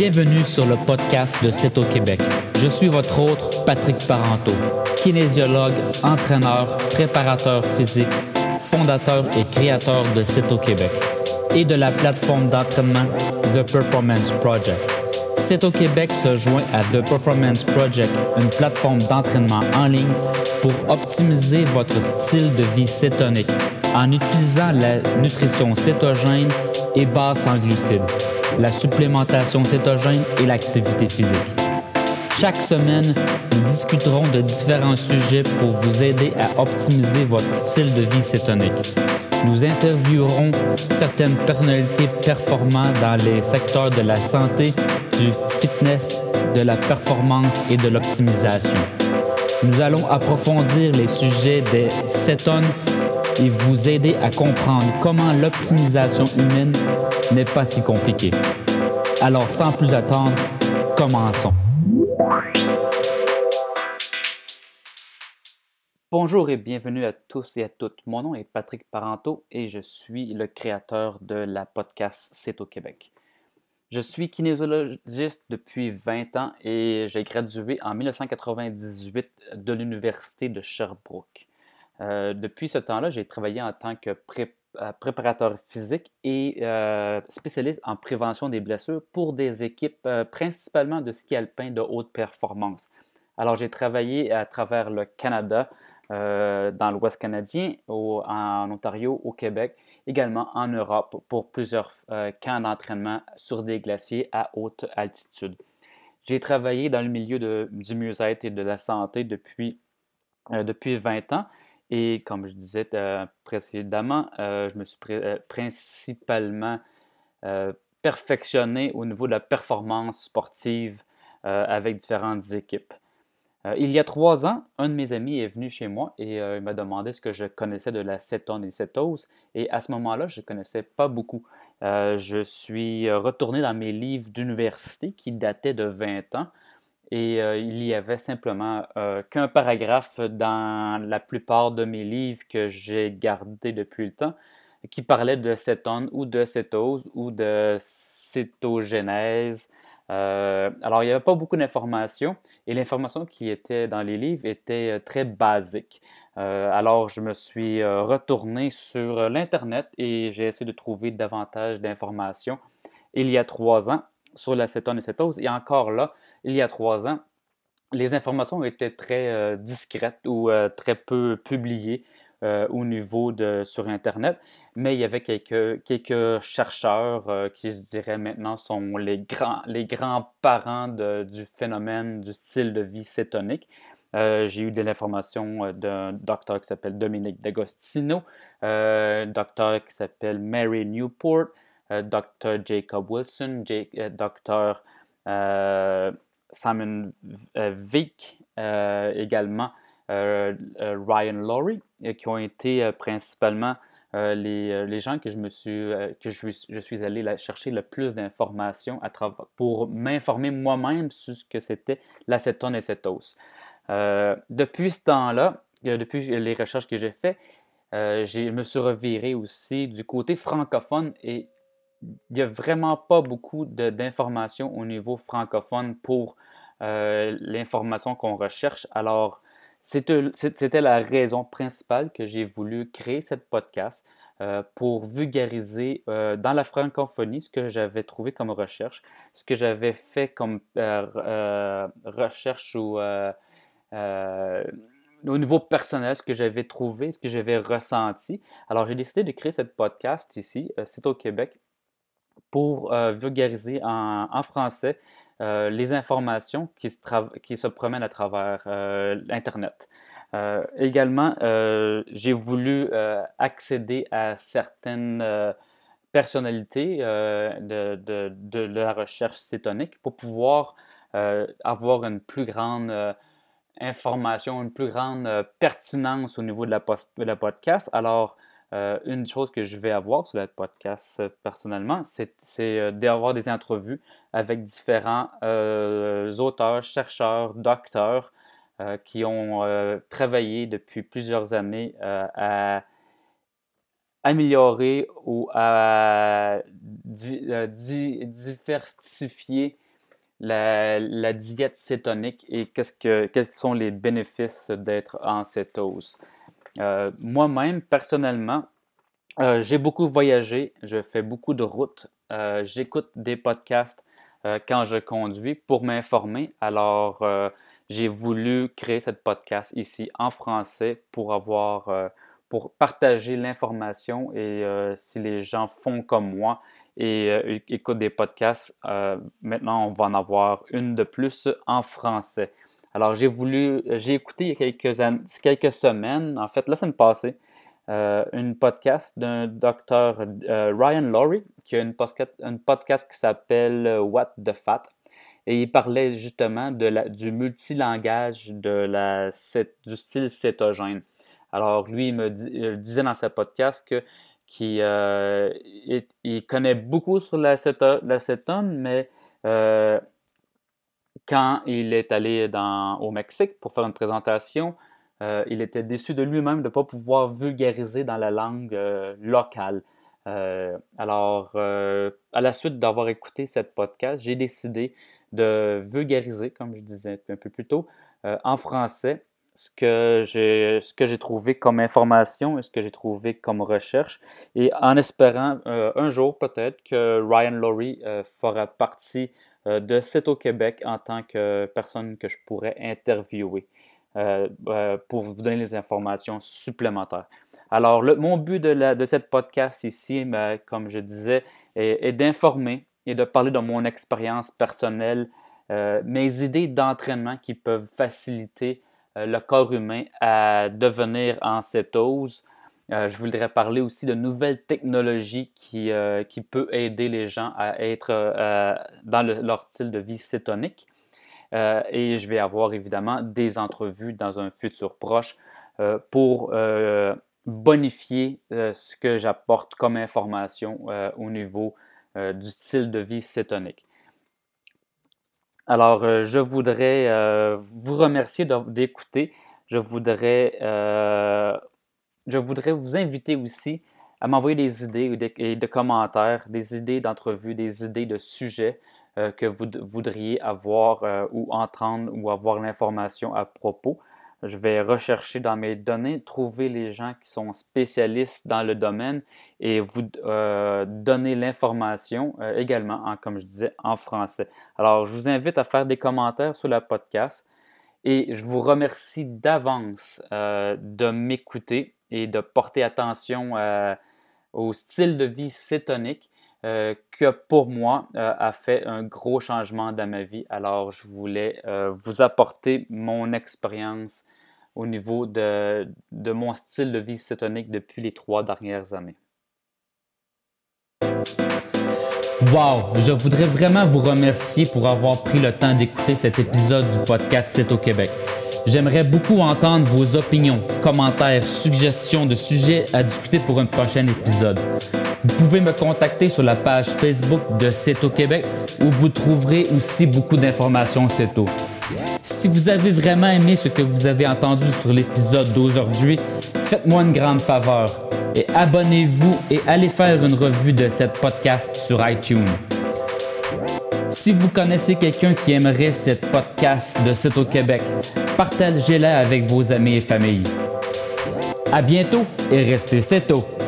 Bienvenue sur le podcast de C'est au Québec. Je suis votre hôte, Patrick Parenteau, kinésiologue, entraîneur, préparateur physique, fondateur et créateur de C'est au Québec et de la plateforme d'entraînement The Performance Project. C'est au Québec se joint à The Performance Project, une plateforme d'entraînement en ligne pour optimiser votre style de vie cétonique en utilisant la nutrition cétogène et basse en glucides la supplémentation cétogène et l'activité physique. Chaque semaine, nous discuterons de différents sujets pour vous aider à optimiser votre style de vie cétonique. Nous interviewerons certaines personnalités performantes dans les secteurs de la santé, du fitness, de la performance et de l'optimisation. Nous allons approfondir les sujets des cétones et vous aider à comprendre comment l'optimisation humaine n'est pas si compliquée. Alors, sans plus attendre, commençons. Bonjour et bienvenue à tous et à toutes. Mon nom est Patrick Parenteau et je suis le créateur de la podcast C'est au Québec. Je suis kinésiologiste depuis 20 ans et j'ai gradué en 1998 de l'Université de Sherbrooke. Euh, depuis ce temps-là, j'ai travaillé en tant que euh, préparateur physique et euh, spécialiste en prévention des blessures pour des équipes principalement de ski alpin de haute performance. Alors, j'ai travaillé à travers le Canada, dans l'Ouest canadien, en Ontario, au Québec, également en Europe pour plusieurs camps d'entraînement sur des glaciers à haute altitude. J'ai travaillé dans le milieu du mieux-être et de la santé depuis, depuis 20 ans. Et comme je disais euh, précédemment, euh, je me suis euh, principalement perfectionné au niveau de la performance sportive avec différentes équipes. il y a trois ans, un de mes amis est venu chez moi et il m'a demandé ce que je connaissais de la cétone et cétose. Et à ce moment-là, je ne connaissais pas beaucoup. je suis retourné dans mes livres d'université qui dataient de 20 ans et euh, il y avait simplement euh, qu'un paragraphe dans la plupart de mes livres que j'ai gardés depuis le temps qui parlait de cétone ou de cétose ou de cétogénèse. Euh, alors, il n'y avait pas beaucoup d'informations et l'information qui était dans les livres était très basique. alors, je me suis retourné sur l'Internet et j'ai essayé de trouver davantage d'informations il y a trois ans sur la cétone et cétose. Et encore là, il y a trois ans, les informations étaient très euh, discrètes ou euh, très peu publiées euh, au niveau de sur Internet, mais il y avait quelques, quelques chercheurs qui, je dirais maintenant, sont les grands, les grands-parents du phénomène du style de vie cétonique. J'ai eu de l'information d'un docteur qui s'appelle Dominique D'Agostino, un docteur qui s'appelle Mary Newport, docteur Jacob Wilson, docteur Simon euh, Vick, euh, également euh, Ryan Laurie, qui ont été principalement les, gens que je suis allé chercher le plus d'informations pour m'informer moi-même sur ce que c'était l'acétone et depuis ce temps-là, depuis les recherches que j'ai faites, je me suis reviré aussi du côté francophone et il n'y a vraiment pas beaucoup d'informations au niveau francophone pour euh, l'information qu'on recherche. Alors, c'était la raison principale que j'ai voulu créer cette podcast euh, pour vulgariser euh, dans la francophonie ce que j'avais trouvé comme recherche, ce que j'avais fait comme recherche ou au niveau personnel, ce que j'avais trouvé, ce que j'avais ressenti. Alors, j'ai décidé de créer cette podcast ici, c'est au Québec, pour euh, vulgariser en, français euh, les informations qui se, promènent à travers euh, Internet. également, j'ai voulu accéder à certaines personnalités de, de, la recherche cétonique pour pouvoir avoir une plus grande information, une plus grande pertinence au niveau de la, de la podcast. Alors, euh, une chose que je vais avoir sur le podcast euh, personnellement, c'est euh, d'avoir des entrevues avec différents auteurs, chercheurs, docteurs qui ont travaillé depuis plusieurs années à améliorer ou à diversifier la, diète cétonique et quels sont les bénéfices d'être en cétose. Euh, moi-même, personnellement, euh, j'ai beaucoup voyagé, je fais beaucoup de routes, euh, j'écoute des podcasts quand je conduis pour m'informer. Alors, j'ai voulu créer cette podcast ici en français pour avoir, pour partager l'information et si les gens font comme moi, et euh, écoute des podcasts. Maintenant, on va en avoir une de plus en français. Alors, j'ai voulu, j'ai écouté il y a quelques, semaines, en fait, la semaine passée, euh, une podcast d'un docteur Ryan Laurie qui a une podcast, qui s'appelle What the Fat. Et il parlait justement la, du multilangage de la, du style cétogène. Alors, lui, il me disait dans sa podcast que qui euh, connaît beaucoup sur l'acétone, mais euh, quand il est allé au Mexique pour faire une présentation, euh, il était déçu de lui-même de ne pas pouvoir vulgariser dans la langue locale. alors, à la suite d'avoir écouté cette podcast, j'ai décidé de vulgariser, comme je disais un peu plus tôt, en français ce que j'ai trouvé comme information et ce que j'ai trouvé comme recherche et en espérant euh, un jour peut-être que Ryan Laurie euh, fera partie euh, de C'est au Québec en tant que personne que je pourrais interviewer pour vous donner les informations supplémentaires. Alors, mon but de, de cette podcast ici, comme je disais, est, d'informer et de parler de mon expérience personnelle, mes idées d'entraînement qui peuvent faciliter euh, le corps humain à devenir en cétose. Euh, je voudrais parler aussi de nouvelles technologies qui, euh, qui peuvent aider les gens à être dans leur style de vie cétonique. et je vais avoir évidemment des entrevues dans un futur proche pour bonifier ce que j'apporte comme information au niveau du style de vie cétonique. Alors, euh, je voudrais euh, vous remercier d'écouter. Je voudrais, euh, je voudrais vous inviter aussi à m'envoyer des idées et des commentaires, des idées d'entrevue, des idées de sujets que vous voudriez avoir ou entendre ou avoir l'information à propos. Je vais rechercher dans mes données, trouver les gens qui sont spécialistes dans le domaine et vous euh, donner l'information euh, également, comme je disais, en français. Alors, je vous invite à faire des commentaires sur le podcast et je vous remercie d'avance euh, de m'écouter et de porter attention au style de vie cétonique. que pour moi a fait un gros changement dans ma vie. Alors, je voulais vous apporter mon expérience au niveau de, mon style de vie cétonique depuis les trois dernières années. Wow! Je voudrais vraiment vous remercier pour avoir pris le temps d'écouter cet épisode du podcast C'est au Québec. J'aimerais beaucoup entendre vos opinions, commentaires, suggestions de sujets à discuter pour un prochain épisode. Vous pouvez me contacter sur la page Facebook de C'est au Québec où vous trouverez aussi beaucoup d'informations CETO. Si vous avez vraiment aimé ce que vous avez entendu sur l'épisode d'aujourd'hui, faites-moi une grande faveur et abonnez-vous et allez faire une revue de cette podcast sur iTunes. Si vous connaissez quelqu'un qui aimerait cette podcast de C'est au Québec, partagez-la avec vos amis et familles. À bientôt et restez CETO.